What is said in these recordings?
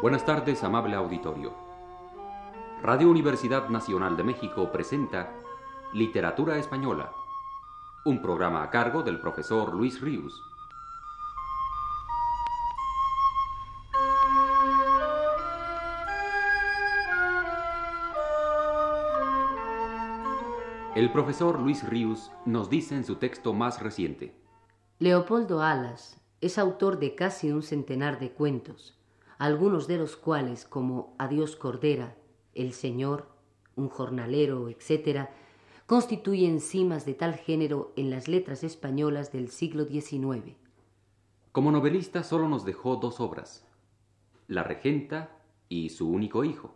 Buenas tardes, amable auditorio. Radio Universidad Nacional de México presenta Literatura Española, un programa a cargo del profesor Luis Ríos. El profesor Luis Ríos nos dice en su texto más reciente. Leopoldo Alas es autor de casi un centenar de cuentos, algunos de los cuales, como Adiós Cordera, El Señor, Un Jornalero, etc., constituyen cimas de tal género en las letras españolas del siglo XIX. Como novelista solo nos dejó dos obras, La Regenta y Su único hijo.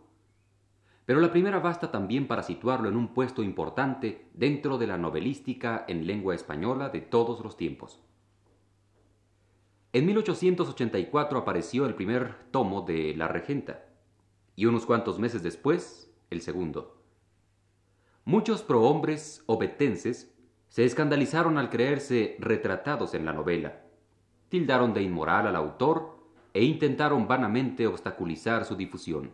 Pero la primera basta también para situarlo en un puesto importante dentro de la novelística en lengua española de todos los tiempos. En 1884 apareció el primer tomo de La Regenta y unos cuantos meses después el segundo. Muchos prohombres obetenses se escandalizaron al creerse retratados en la novela, tildaron de inmoral al autor e intentaron vanamente obstaculizar su difusión.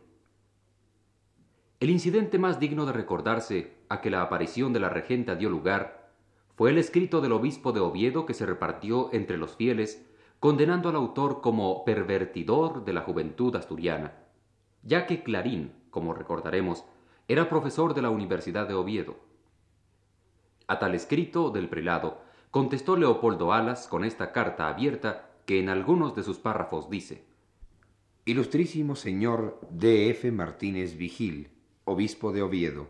El incidente más digno de recordarse a que la aparición de la regenta dio lugar fue el escrito del obispo de Oviedo que se repartió entre los fieles condenando al autor como pervertidor de la juventud asturiana, ya que Clarín, como recordaremos, era profesor de la Universidad de Oviedo. A tal escrito del prelado contestó Leopoldo Alas con esta carta abierta que en algunos de sus párrafos dice Ilustrísimo señor D. F. Martínez Vigil, obispo de Oviedo.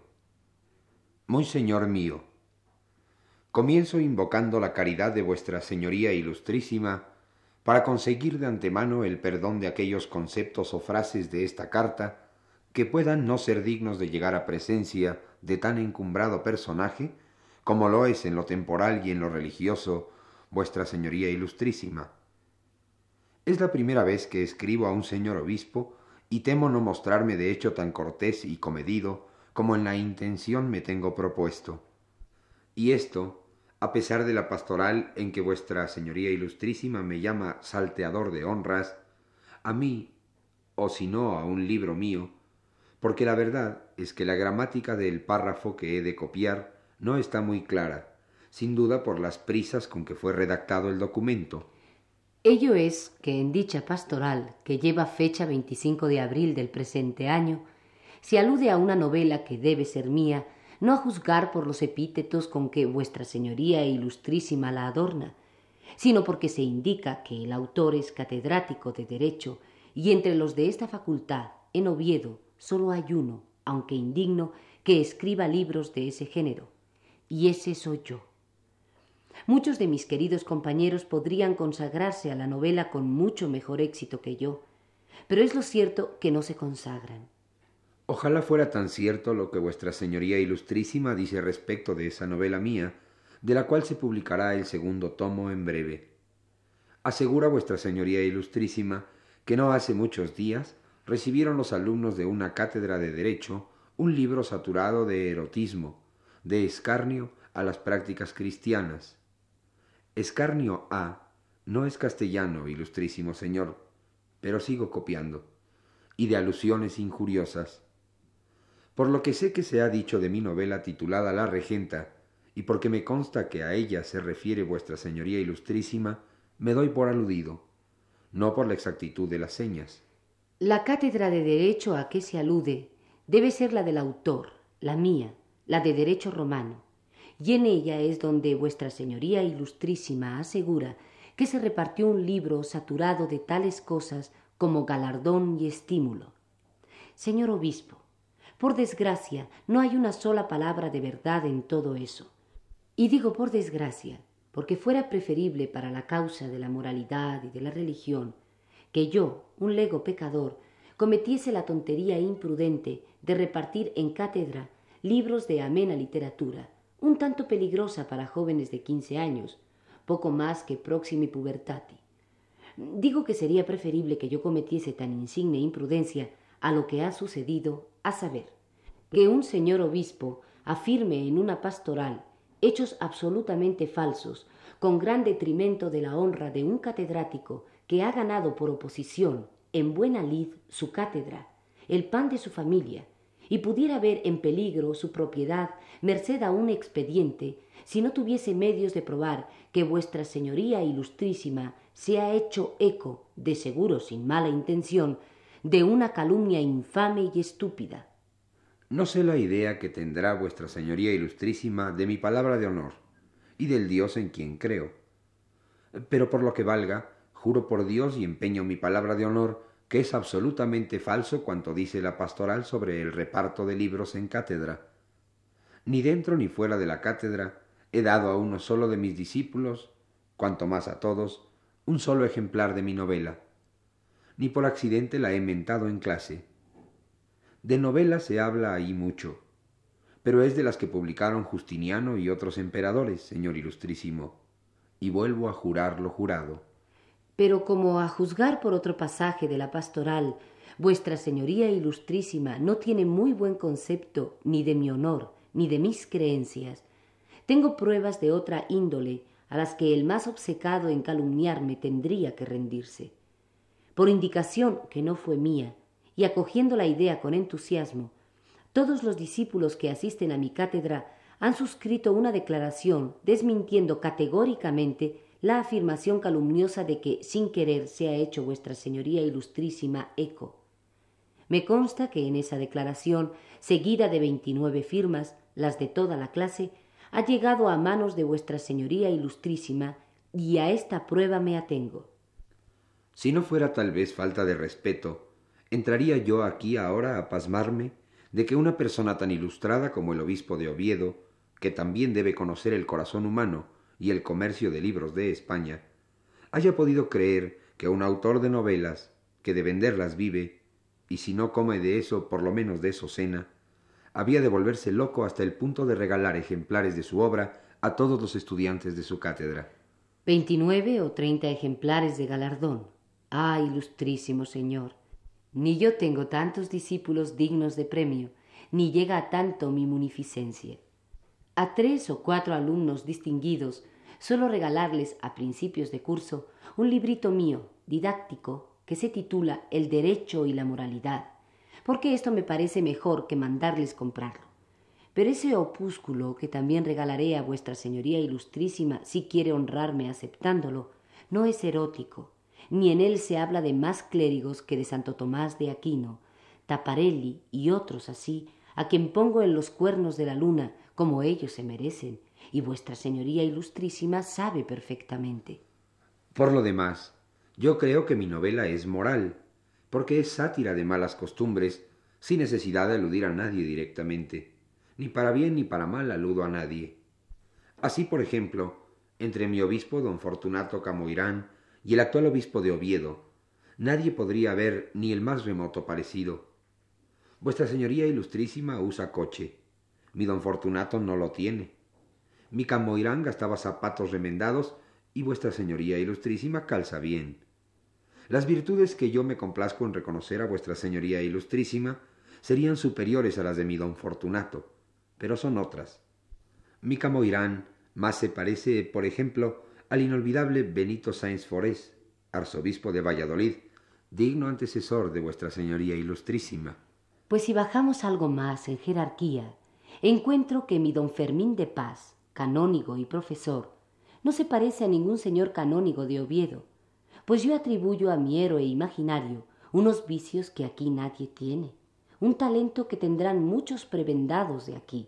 Muy señor mío, comienzo invocando la caridad de vuestra señoría ilustrísima para conseguir de antemano el perdón de aquellos conceptos o frases de esta carta que puedan no ser dignos de llegar a presencia de tan encumbrado personaje como lo es en lo temporal y en lo religioso vuestra señoría ilustrísima. Es la primera vez que escribo a un señor obispo y temo no mostrarme de hecho tan cortés y comedido como en la intención me tengo propuesto. Y esto a pesar de la pastoral en que vuestra señoría ilustrísima me llama salteador de honras, a mí, o si no a un libro mío, porque la verdad es que la gramática del párrafo que he de copiar no está muy clara, sin duda por las prisas con que fue redactado el documento. Ello es que en dicha pastoral, que lleva fecha 25 de abril del presente año, se alude a una novela que debe ser mía, no a juzgar por los epítetos con que vuestra señoría ilustrísima la adorna, sino porque se indica que el autor es catedrático de Derecho y entre los de esta facultad, en Oviedo, solo hay uno, aunque indigno, que escriba libros de ese género, y ese soy yo. Muchos de mis queridos compañeros podrían consagrarse a la novela con mucho mejor éxito que yo, pero es lo cierto que no se consagran. Ojalá fuera tan cierto lo que vuestra señoría ilustrísima dice respecto de esa novela mía, de la cual se publicará el segundo tomo en breve. Asegura vuestra señoría ilustrísima que no hace muchos días recibieron los alumnos de una cátedra de Derecho un libro saturado de erotismo, de escarnio a las prácticas cristianas. Escarnio A no es castellano, ilustrísimo señor, pero sigo copiando, y de alusiones injuriosas. Por lo que sé que se ha dicho de mi novela titulada La Regenta, y porque me consta que a ella se refiere vuestra señoría ilustrísima, me doy por aludido, no por la exactitud de las señas. La cátedra de Derecho a que se alude debe ser la del autor, la mía, la de Derecho Romano, y en ella es donde vuestra señoría ilustrísima asegura que se repartió un libro saturado de tales cosas como galardón y estímulo. Señor obispo, por desgracia, no hay una sola palabra de verdad en todo eso. Y digo por desgracia, porque fuera preferible para la causa de la moralidad y de la religión que yo, un lego pecador, cometiese la tontería imprudente de repartir en cátedra libros de amena literatura, un tanto peligrosa para jóvenes de quince años, poco más que próximi pubertati. Digo que sería preferible que yo cometiese tan insigne imprudencia a lo que ha sucedido, a saber, que un señor obispo afirme en una pastoral hechos absolutamente falsos, con gran detrimento de la honra de un catedrático que ha ganado por oposición, en buena lid su cátedra, el pan de su familia, y pudiera ver en peligro su propiedad merced a un expediente si no tuviese medios de probar que vuestra señoría ilustrísima se ha hecho eco, de seguro sin mala intención, de una calumnia infame y estúpida. No sé la idea que tendrá vuestra señoría ilustrísima de mi palabra de honor y del Dios en quien creo. Pero por lo que valga, juro por Dios y empeño mi palabra de honor que es absolutamente falso cuanto dice la pastoral sobre el reparto de libros en cátedra. Ni dentro ni fuera de la cátedra he dado a uno solo de mis discípulos, cuanto más a todos, un solo ejemplar de mi novela. Ni por accidente la he mentado en clase. De novela se habla ahí mucho, pero es de las que publicaron Justiniano y otros emperadores, señor ilustrísimo, y vuelvo a jurar lo jurado pero como a juzgar por otro pasaje de la pastoral, vuestra señoría ilustrísima no tiene muy buen concepto ni de mi honor, ni de mis creencias, tengo pruebas de otra índole a las que el más obcecado en calumniarme tendría que rendirse. Por indicación que no fue mía, y acogiendo la idea con entusiasmo, todos los discípulos que asisten a mi cátedra han suscrito una declaración desmintiendo categóricamente la afirmación calumniosa de que sin querer se ha hecho vuestra señoría ilustrísima eco. Me consta que en esa declaración, seguida de veintinueve firmas, las de toda la clase, ha llegado a manos de vuestra señoría ilustrísima, y a esta prueba me atengo. Si no fuera tal vez falta de respeto, entraría yo aquí ahora a pasmarme de que una persona tan ilustrada como el obispo de Oviedo, que también debe conocer el corazón humano, y el comercio de libros de España, haya podido creer que un autor de novelas, que de venderlas vive, y si no come de eso, por lo menos de eso cena, había de volverse loco hasta el punto de regalar ejemplares de su obra a todos los estudiantes de su cátedra. Veintinueve o treinta ejemplares de galardón. Ah, ilustrísimo señor. Ni yo tengo tantos discípulos dignos de premio, ni llega a tanto mi munificencia a tres o cuatro alumnos distinguidos suelo regalarles a principios de curso un librito mío, didáctico, que se titula El derecho y la moralidad, porque esto me parece mejor que mandarles comprarlo. Pero ese opúsculo que también regalaré a vuestra señoría ilustrísima si quiere honrarme aceptándolo, no es erótico, ni en él se habla de más clérigos que de Santo Tomás de Aquino, Taparelli y otros así, a quien pongo en los cuernos de la luna como ellos se merecen, y vuestra señoría ilustrísima sabe perfectamente. Por lo demás, yo creo que mi novela es moral, porque es sátira de malas costumbres, sin necesidad de aludir a nadie directamente. Ni para bien ni para mal aludo a nadie. Así, por ejemplo, entre mi obispo don Fortunato Camoirán y el actual obispo de Oviedo, nadie podría ver ni el más remoto parecido. Vuestra señoría ilustrísima usa coche, mi don Fortunato no lo tiene. Mi Camoirán gastaba zapatos remendados y vuestra señoría ilustrísima calza bien. Las virtudes que yo me complazco en reconocer a vuestra señoría ilustrísima serían superiores a las de mi don Fortunato, pero son otras. Mi Camoirán más se parece, por ejemplo, al inolvidable Benito Sáenz Forés, arzobispo de Valladolid, digno antecesor de vuestra señoría ilustrísima. Pues si bajamos algo más en jerarquía encuentro que mi don Fermín de Paz, canónigo y profesor, no se parece a ningún señor canónigo de Oviedo, pues yo atribuyo a mi héroe imaginario unos vicios que aquí nadie tiene, un talento que tendrán muchos prebendados de aquí,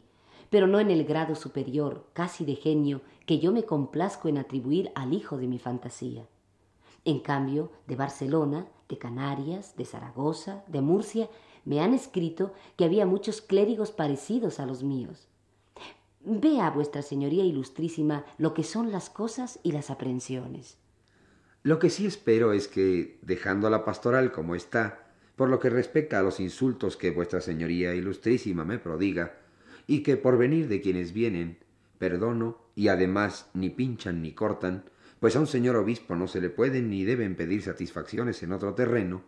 pero no en el grado superior, casi de genio, que yo me complazco en atribuir al hijo de mi fantasía. En cambio, de Barcelona, de Canarias, de Zaragoza, de Murcia, me han escrito que había muchos clérigos parecidos a los míos. Vea, vuestra señoría ilustrísima, lo que son las cosas y las aprensiones. Lo que sí espero es que, dejando la pastoral como está, por lo que respecta a los insultos que vuestra señoría ilustrísima me prodiga, y que por venir de quienes vienen, perdono, y además ni pinchan ni cortan, pues a un señor obispo no se le pueden ni deben pedir satisfacciones en otro terreno,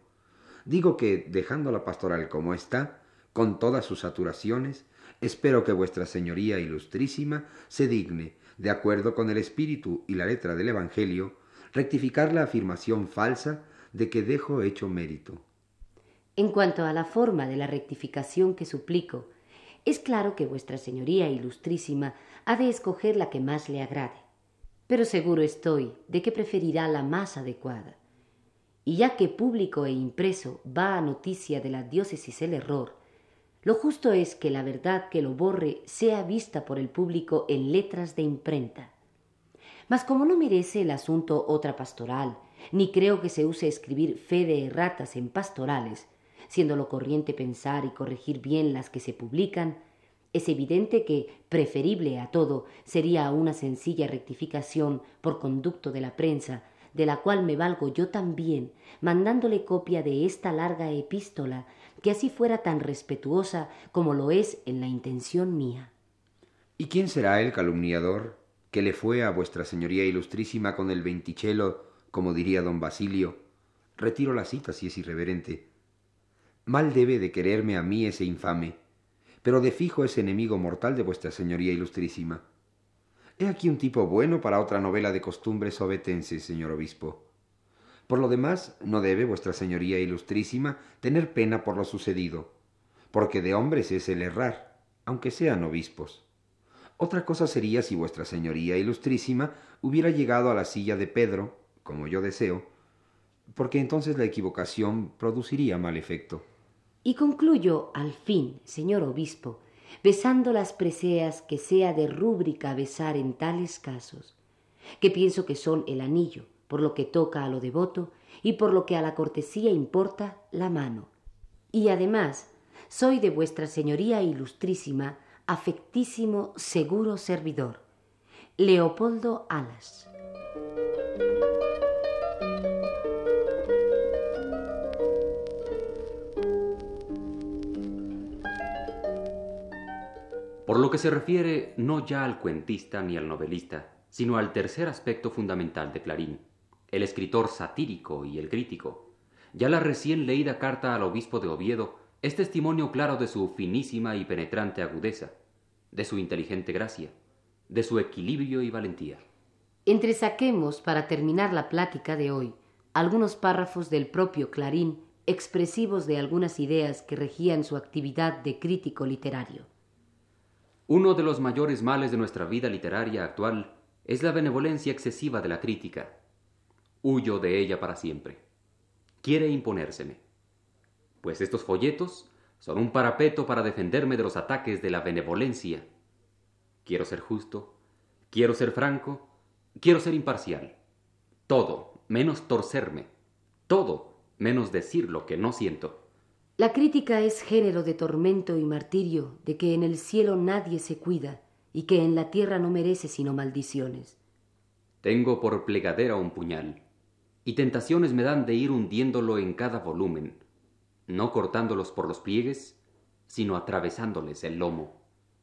Digo que, dejando la pastoral como está, con todas sus saturaciones, espero que vuestra señoría ilustrísima se digne, de acuerdo con el espíritu y la letra del Evangelio, rectificar la afirmación falsa de que dejo hecho mérito. En cuanto a la forma de la rectificación que suplico, es claro que vuestra señoría ilustrísima ha de escoger la que más le agrade, pero seguro estoy de que preferirá la más adecuada. Y ya que público e impreso va a noticia de la diócesis el error, lo justo es que la verdad que lo borre sea vista por el público en letras de imprenta. Mas como no merece el asunto otra pastoral, ni creo que se use escribir fe de erratas en pastorales, siendo lo corriente pensar y corregir bien las que se publican, es evidente que, preferible a todo, sería una sencilla rectificación por conducto de la prensa, de la cual me valgo yo también, mandándole copia de esta larga epístola, que así fuera tan respetuosa como lo es en la intención mía. ¿Y quién será el calumniador que le fue a vuestra señoría ilustrísima con el ventichelo, como diría don Basilio? Retiro la cita si es irreverente. Mal debe de quererme a mí ese infame, pero de fijo es enemigo mortal de vuestra señoría ilustrísima. He aquí un tipo bueno para otra novela de costumbres obetenses, señor obispo. Por lo demás, no debe vuestra señoría ilustrísima tener pena por lo sucedido, porque de hombres es el errar, aunque sean obispos. Otra cosa sería si vuestra señoría ilustrísima hubiera llegado a la silla de Pedro, como yo deseo, porque entonces la equivocación produciría mal efecto. Y concluyo, al fin, señor obispo, besando las preseas que sea de rúbrica besar en tales casos, que pienso que son el anillo, por lo que toca a lo devoto, y por lo que a la cortesía importa la mano. Y además, soy de vuestra señoría ilustrísima, afectísimo, seguro servidor, Leopoldo Alas. Que se refiere no ya al cuentista ni al novelista, sino al tercer aspecto fundamental de Clarín, el escritor satírico y el crítico. Ya la recién leída carta al obispo de Oviedo es testimonio claro de su finísima y penetrante agudeza, de su inteligente gracia, de su equilibrio y valentía. Entresaquemos, para terminar la plática de hoy, algunos párrafos del propio Clarín expresivos de algunas ideas que regían su actividad de crítico literario. Uno de los mayores males de nuestra vida literaria actual es la benevolencia excesiva de la crítica. Huyo de ella para siempre. Quiere imponérseme. Pues estos folletos son un parapeto para defenderme de los ataques de la benevolencia. Quiero ser justo, quiero ser franco, quiero ser imparcial. Todo, menos torcerme. Todo, menos decir lo que no siento. La crítica es género de tormento y martirio, de que en el cielo nadie se cuida y que en la tierra no merece sino maldiciones. Tengo por plegadera un puñal, y tentaciones me dan de ir hundiéndolo en cada volumen, no cortándolos por los pliegues, sino atravesándoles el lomo.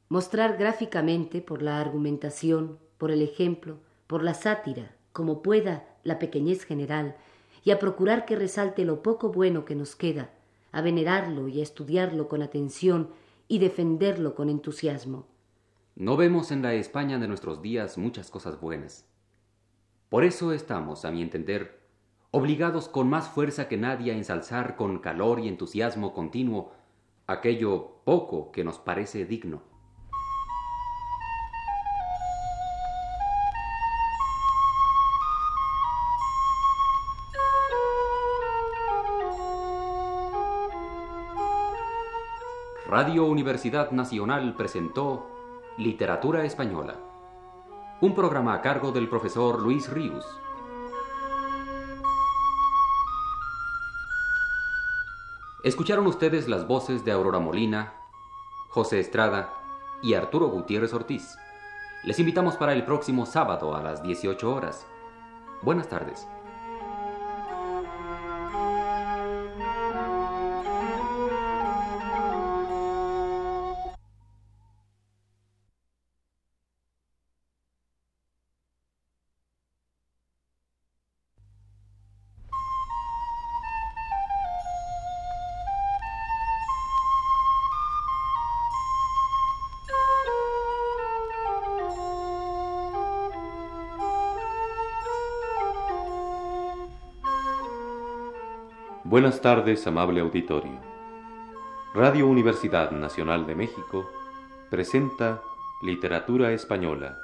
Mostrar gráficamente por la argumentación, por el ejemplo, por la sátira, como pueda, la pequeñez general, y a procurar que resalte lo poco bueno que nos queda, a venerarlo y a estudiarlo con atención y defenderlo con entusiasmo. No vemos en la España de nuestros días muchas cosas buenas. Por eso estamos, a mi entender, obligados con más fuerza que nadie a ensalzar con calor y entusiasmo continuo aquello poco que nos parece digno. Radio Universidad Nacional presentó Literatura Española, un programa a cargo del profesor Luis Ríos. Escucharon ustedes las voces de Aurora Molina, José Estrada y Arturo Gutiérrez Ortiz. Les invitamos para el próximo sábado a las 18 horas. Buenas tardes. Buenas tardes, amable auditorio. Radio Universidad Nacional de México presenta Literatura Española,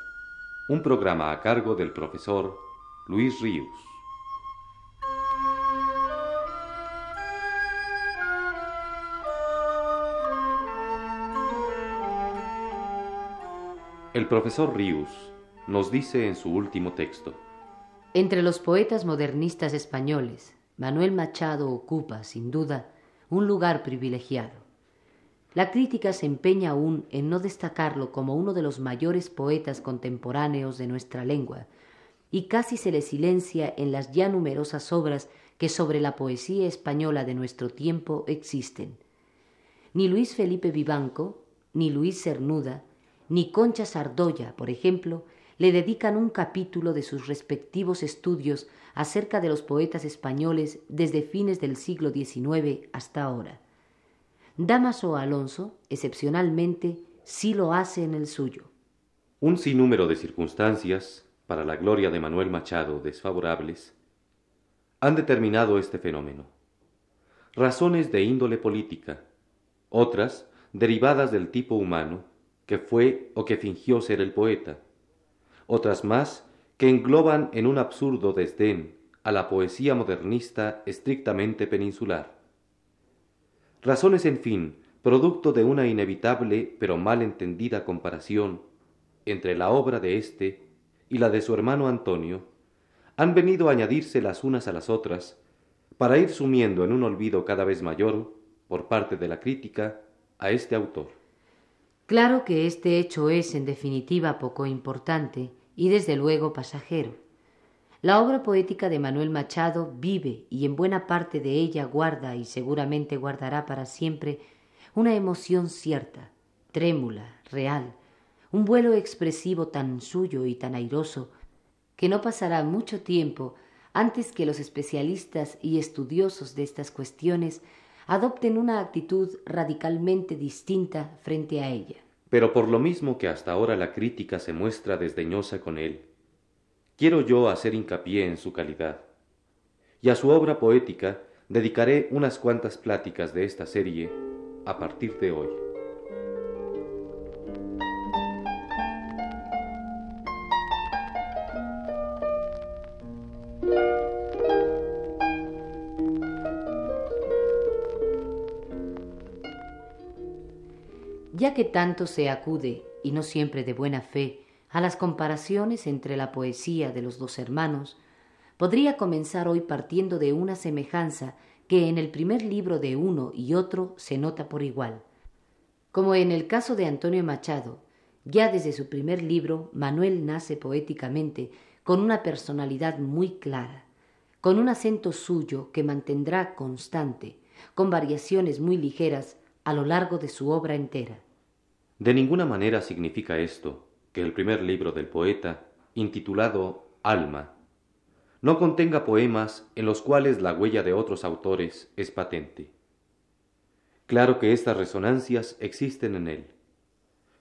un programa a cargo del profesor Luis Ríos. El profesor Ríos nos dice en su último texto, Entre los poetas modernistas españoles, Manuel Machado ocupa, sin duda, un lugar privilegiado. La crítica se empeña aún en no destacarlo como uno de los mayores poetas contemporáneos de nuestra lengua, y casi se le silencia en las ya numerosas obras que sobre la poesía española de nuestro tiempo existen. Ni Luis Felipe Vivanco, ni Luis Cernuda, ni Concha Sardoya, por ejemplo, le dedican un capítulo de sus respectivos estudios acerca de los poetas españoles desde fines del siglo XIX hasta ahora. Damaso Alonso, excepcionalmente, sí lo hace en el suyo. Un sinnúmero de circunstancias, para la gloria de Manuel Machado desfavorables, han determinado este fenómeno. Razones de índole política, otras derivadas del tipo humano, que fue o que fingió ser el poeta, otras más que engloban en un absurdo desdén a la poesía modernista estrictamente peninsular. Razones, en fin, producto de una inevitable pero mal entendida comparación entre la obra de éste y la de su hermano Antonio, han venido a añadirse las unas a las otras para ir sumiendo en un olvido cada vez mayor, por parte de la crítica, a este autor. Claro que este hecho es, en definitiva, poco importante y desde luego pasajero. La obra poética de Manuel Machado vive y en buena parte de ella guarda y seguramente guardará para siempre una emoción cierta, trémula, real, un vuelo expresivo tan suyo y tan airoso que no pasará mucho tiempo antes que los especialistas y estudiosos de estas cuestiones adopten una actitud radicalmente distinta frente a ella. Pero por lo mismo que hasta ahora la crítica se muestra desdeñosa con él, quiero yo hacer hincapié en su calidad. Y a su obra poética dedicaré unas cuantas pláticas de esta serie a partir de hoy. Que tanto se acude, y no siempre de buena fe, a las comparaciones entre la poesía de los dos hermanos, podría comenzar hoy partiendo de una semejanza que en el primer libro de uno y otro se nota por igual. Como en el caso de Antonio Machado, ya desde su primer libro Manuel nace poéticamente con una personalidad muy clara, con un acento suyo que mantendrá constante, con variaciones muy ligeras a lo largo de su obra entera. De ninguna manera significa esto que el primer libro del poeta, intitulado Alma, no contenga poemas en los cuales la huella de otros autores es patente. Claro que estas resonancias existen en él,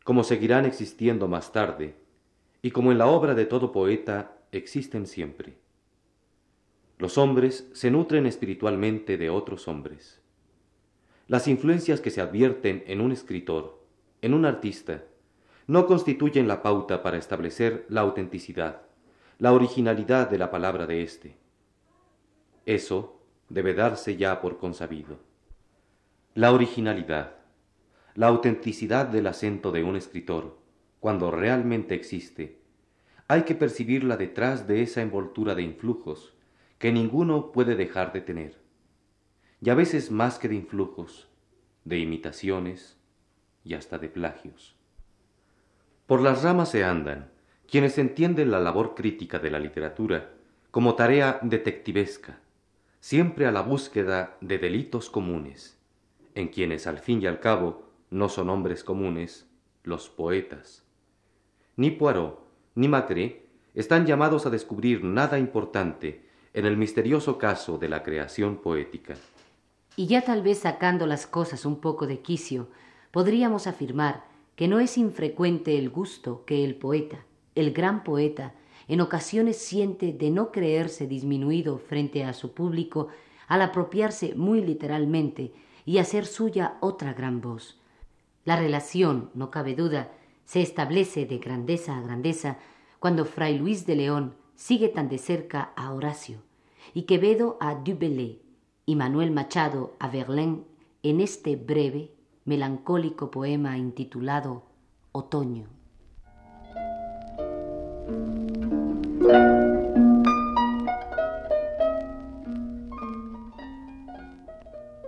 como seguirán existiendo más tarde, y como en la obra de todo poeta existen siempre. Los hombres se nutren espiritualmente de otros hombres. Las influencias que se advierten en un escritor en un artista no constituyen la pauta para establecer la autenticidad, la originalidad de la palabra de éste. Eso debe darse ya por consabido. La originalidad, la autenticidad del acento de un escritor, cuando realmente existe, hay que percibirla detrás de esa envoltura de influjos que ninguno puede dejar de tener, y a veces más que de influjos, de imitaciones, y hasta de plagios. Por las ramas se andan quienes entienden la labor crítica de la literatura como tarea detectivesca, siempre a la búsqueda de delitos comunes, en quienes al fin y al cabo no son hombres comunes los poetas. Ni Poirot ni Macré están llamados a descubrir nada importante en el misterioso caso de la creación poética. Y ya tal vez sacando las cosas un poco de quicio, podríamos afirmar que no es infrecuente el gusto que el poeta, el gran poeta, en ocasiones siente de no creerse disminuido frente a su público al apropiarse muy literalmente y hacer suya otra gran voz. La relación, no cabe duda, se establece de grandeza a grandeza cuando Fray Luis de León sigue tan de cerca a Horacio y Quevedo a Du y Manuel Machado a Verlaine en este breve, melancólico poema intitulado Otoño.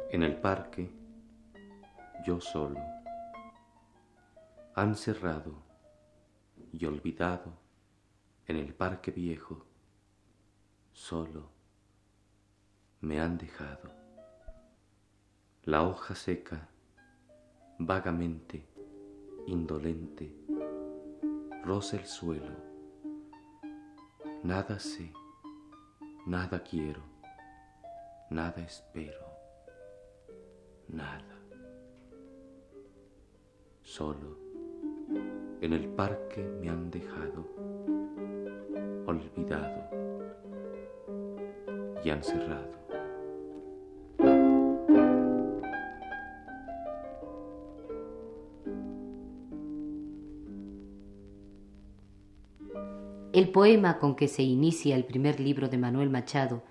En el parque, yo solo, han cerrado y olvidado en el parque viejo, solo me han dejado la hoja seca, vagamente, indolente, roza el suelo. Nada sé, nada quiero, nada espero, nada. Solo en el parque me han dejado, olvidado y han cerrado. El poema con que se inicia el primer libro de Manuel Machado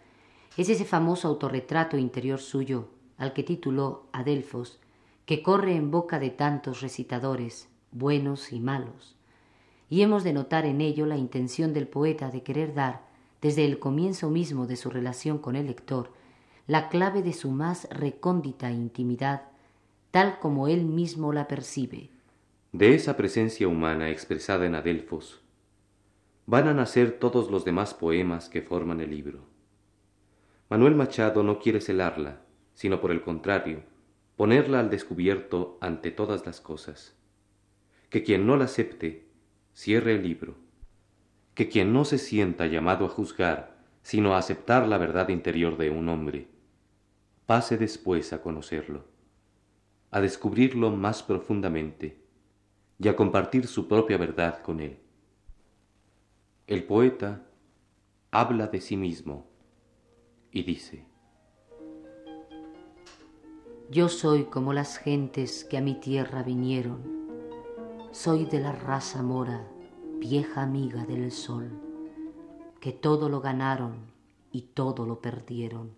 es ese famoso autorretrato interior suyo, al que tituló Adelfos, que corre en boca de tantos recitadores, buenos y malos. Y hemos de notar en ello la intención del poeta de querer dar, desde el comienzo mismo de su relación con el lector, la clave de su más recóndita intimidad, tal como él mismo la percibe. De esa presencia humana expresada en Adelfos, van a nacer todos los demás poemas que forman el libro. Manuel Machado no quiere celarla, sino por el contrario, ponerla al descubierto ante todas las cosas. Que quien no la acepte, cierre el libro. Que quien no se sienta llamado a juzgar, sino a aceptar la verdad interior de un hombre, pase después a conocerlo, a descubrirlo más profundamente y a compartir su propia verdad con él. El poeta habla de sí mismo y dice, Yo soy como las gentes que a mi tierra vinieron, soy de la raza mora, vieja amiga del sol, que todo lo ganaron y todo lo perdieron.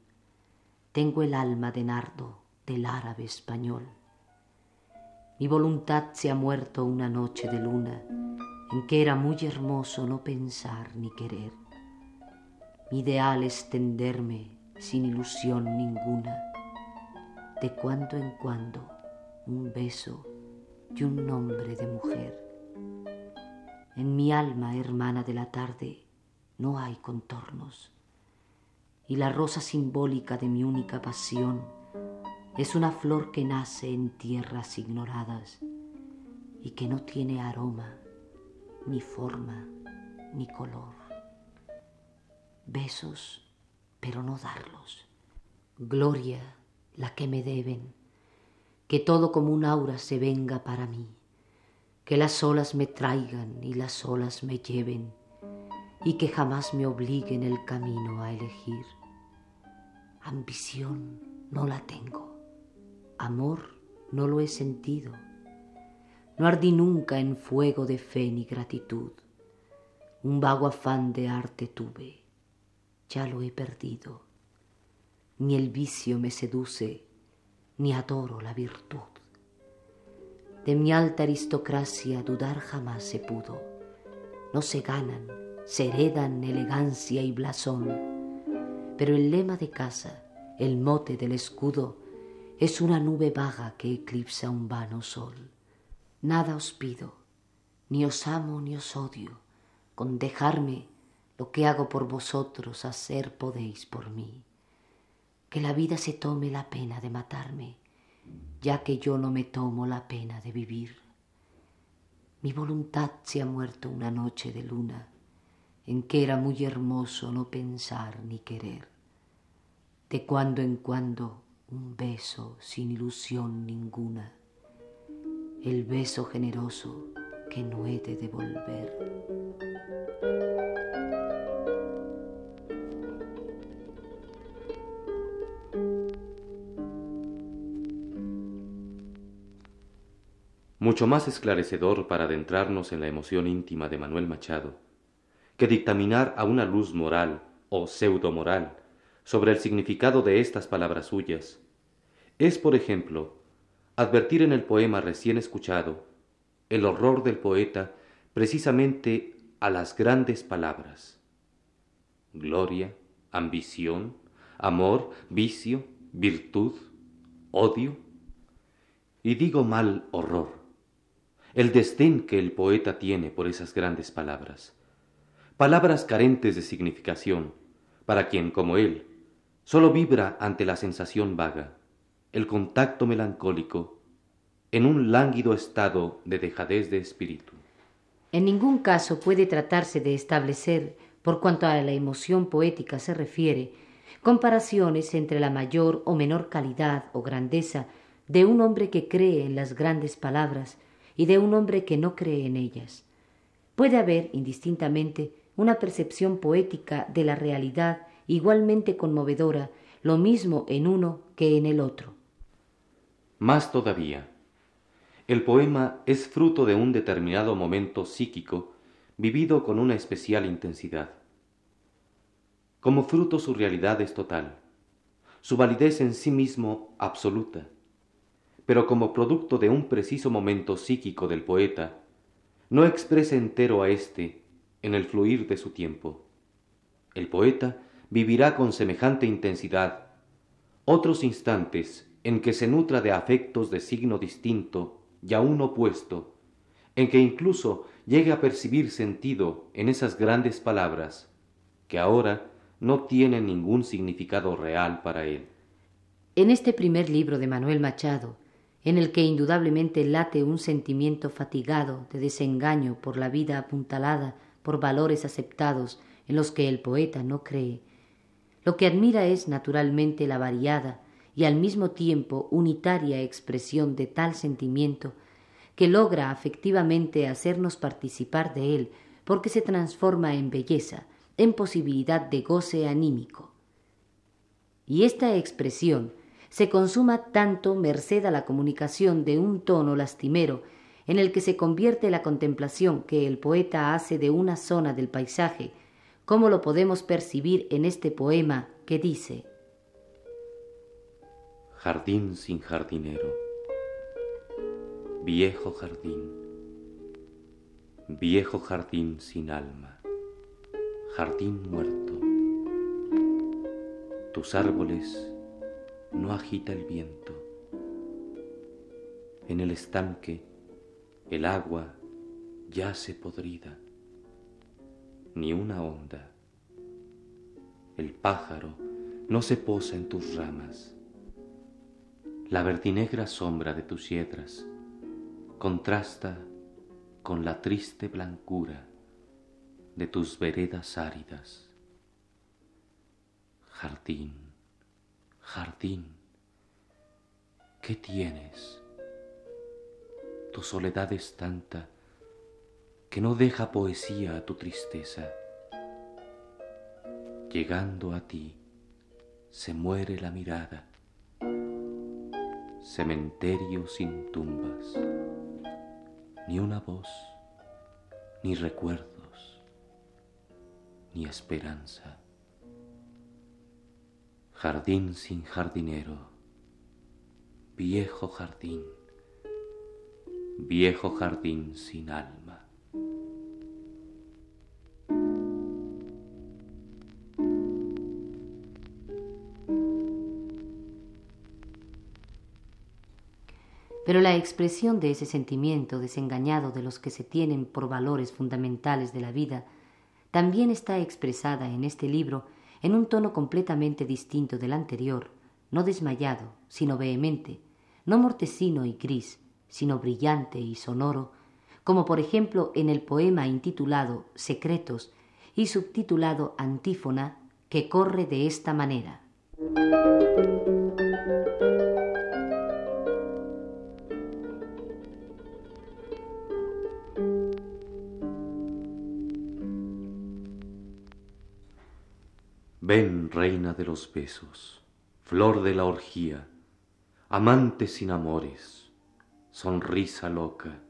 Tengo el alma de nardo del árabe español. Mi voluntad se ha muerto una noche de luna en que era muy hermoso no pensar ni querer. Mi ideal es tenderme sin ilusión ninguna, de cuando en cuando un beso y un nombre de mujer. En mi alma, hermana de la tarde, no hay contornos, y la rosa simbólica de mi única pasión es una flor que nace en tierras ignoradas y que no tiene aroma ni forma, ni color. Besos, pero no darlos. Gloria, la que me deben. Que todo como un aura se venga para mí. Que las olas me traigan y las olas me lleven. Y que jamás me obliguen el camino a elegir. Ambición no la tengo. Amor no lo he sentido no ardí nunca en fuego de fe ni gratitud. Un vago afán de arte tuve, ya lo he perdido. Ni el vicio me seduce, ni adoro la virtud. De mi alta aristocracia dudar jamás se pudo. No se ganan, se heredan elegancia y blasón. Pero el lema de casa, el mote del escudo, es una nube vaga que eclipsa un vano sol. Nada os pido, ni os amo ni os odio, con dejarme lo que hago por vosotros, hacer podéis por mí. Que la vida se tome la pena de matarme, ya que yo no me tomo la pena de vivir. Mi voluntad se ha muerto una noche de luna, en que era muy hermoso no pensar ni querer. De cuando en cuando un beso sin ilusión ninguna el beso generoso que no he de devolver. mucho más esclarecedor para adentrarnos en la emoción íntima de Manuel Machado, que dictaminar a una luz moral o pseudo moral sobre el significado de estas palabras suyas, es, por ejemplo, advertir en el poema recién escuchado el horror del poeta precisamente a las grandes palabras. Gloria, ambición, amor, vicio, virtud, odio. Y digo mal horror, el desdén que el poeta tiene por esas grandes palabras, palabras carentes de significación, para quien, como él, sólo vibra ante la sensación vaga, el contacto melancólico, en un lánguido estado de dejadez de espíritu. En ningún caso puede tratarse de establecer, por cuanto a la emoción poética se refiere, comparaciones entre la mayor o menor calidad o grandeza de un hombre que cree en las grandes palabras y de un hombre que no cree en ellas. Puede haber, indistintamente, una percepción poética de la realidad igualmente conmovedora, lo mismo en uno que en el otro. Más todavía, el poema es fruto de un determinado momento psíquico vivido con una especial intensidad. Como fruto su realidad es total, su validez en sí mismo absoluta, pero como producto de un preciso momento psíquico del poeta, no expresa entero a éste en el fluir de su tiempo. El poeta vivirá con semejante intensidad otros instantes en que se nutra de afectos de signo distinto y aún opuesto, en que incluso llegue a percibir sentido en esas grandes palabras que ahora no tienen ningún significado real para él. En este primer libro de Manuel Machado, en el que indudablemente late un sentimiento fatigado de desengaño por la vida apuntalada por valores aceptados en los que el poeta no cree, lo que admira es naturalmente la variada y al mismo tiempo unitaria expresión de tal sentimiento que logra afectivamente hacernos participar de él porque se transforma en belleza, en posibilidad de goce anímico. Y esta expresión se consuma tanto merced a la comunicación de un tono lastimero en el que se convierte la contemplación que el poeta hace de una zona del paisaje, como lo podemos percibir en este poema que dice jardín sin jardinero, viejo jardín, viejo jardín sin alma, jardín muerto. Tus árboles no agita el viento. En el estanque el agua yace podrida, ni una onda. El pájaro no se posa en tus ramas la verdinegra sombra de tus yedras contrasta con la triste blancura de tus veredas áridas. Jardín, jardín, ¿qué tienes? Tu soledad es tanta que no deja poesía a tu tristeza. Llegando a ti, se muere la mirada cementerio sin tumbas, ni una voz, ni recuerdos, ni esperanza. Jardín sin jardinero, viejo jardín, viejo jardín sin alma. Pero la expresión de ese sentimiento desengañado de los que se tienen por valores fundamentales de la vida también está expresada en este libro en un tono completamente distinto del anterior, no desmayado, sino vehemente, no mortecino y gris, sino brillante y sonoro, como por ejemplo en el poema intitulado Secretos y subtitulado Antífona, que corre de esta manera. Reina de los besos, flor de la orgía, amante sin amores, sonrisa loca.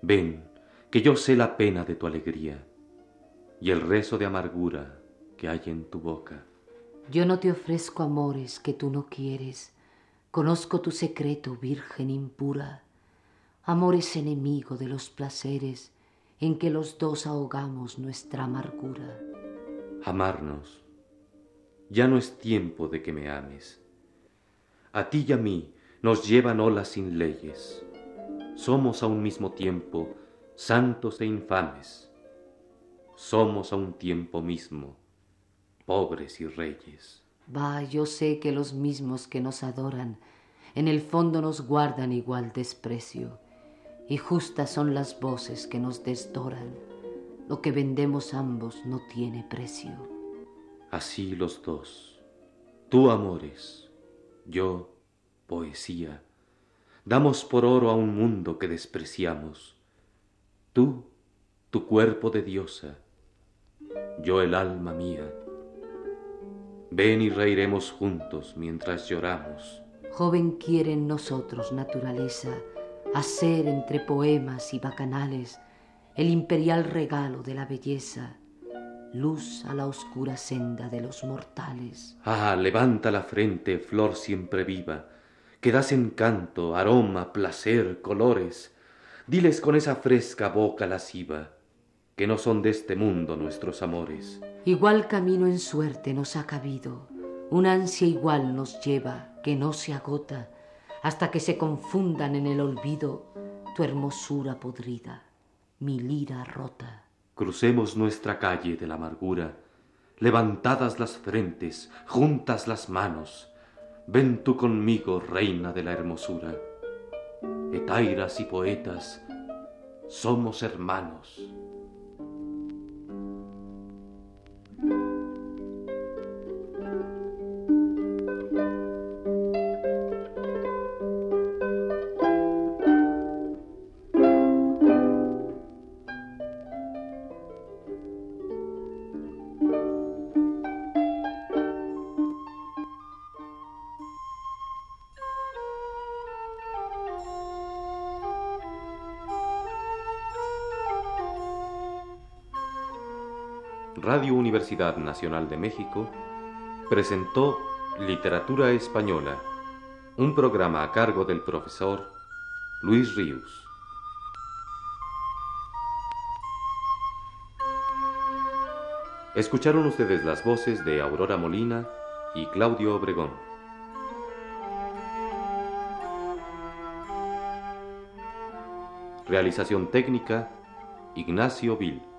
Ven, que yo sé la pena de tu alegría y el rezo de amargura que hay en tu boca. Yo no te ofrezco amores que tú no quieres. Conozco tu secreto, virgen impura. Amor es enemigo de los placeres en que los dos ahogamos nuestra amargura. Amarnos. Ya no es tiempo de que me ames. A ti y a mí nos llevan olas sin leyes. Somos a un mismo tiempo santos e infames. Somos a un tiempo mismo pobres y reyes. Va, yo sé que los mismos que nos adoran en el fondo nos guardan igual desprecio, y justas son las voces que nos desdoran. Lo que vendemos ambos no tiene precio. Así los dos, tú amores, yo poesía, damos por oro a un mundo que despreciamos. Tú, tu cuerpo de diosa, yo el alma mía Ven y reiremos juntos mientras lloramos. Joven quiere en nosotros naturaleza hacer entre poemas y bacanales el imperial regalo de la belleza, luz a la oscura senda de los mortales. Ah, levanta la frente, flor siempre viva, que das encanto, aroma, placer, colores. Diles con esa fresca boca lasciva que no son de este mundo nuestros amores. Igual camino en suerte nos ha cabido, un ansia igual nos lleva, que no se agota, hasta que se confundan en el olvido tu hermosura podrida, mi lira rota. Crucemos nuestra calle de la amargura, levantadas las frentes, juntas las manos, ven tú conmigo, reina de la hermosura. Etairas y poetas, somos hermanos. Universidad Nacional de México presentó Literatura Española, un programa a cargo del profesor Luis Ríos. Escucharon ustedes las voces de Aurora Molina y Claudio Obregón. Realización técnica, Ignacio Vil.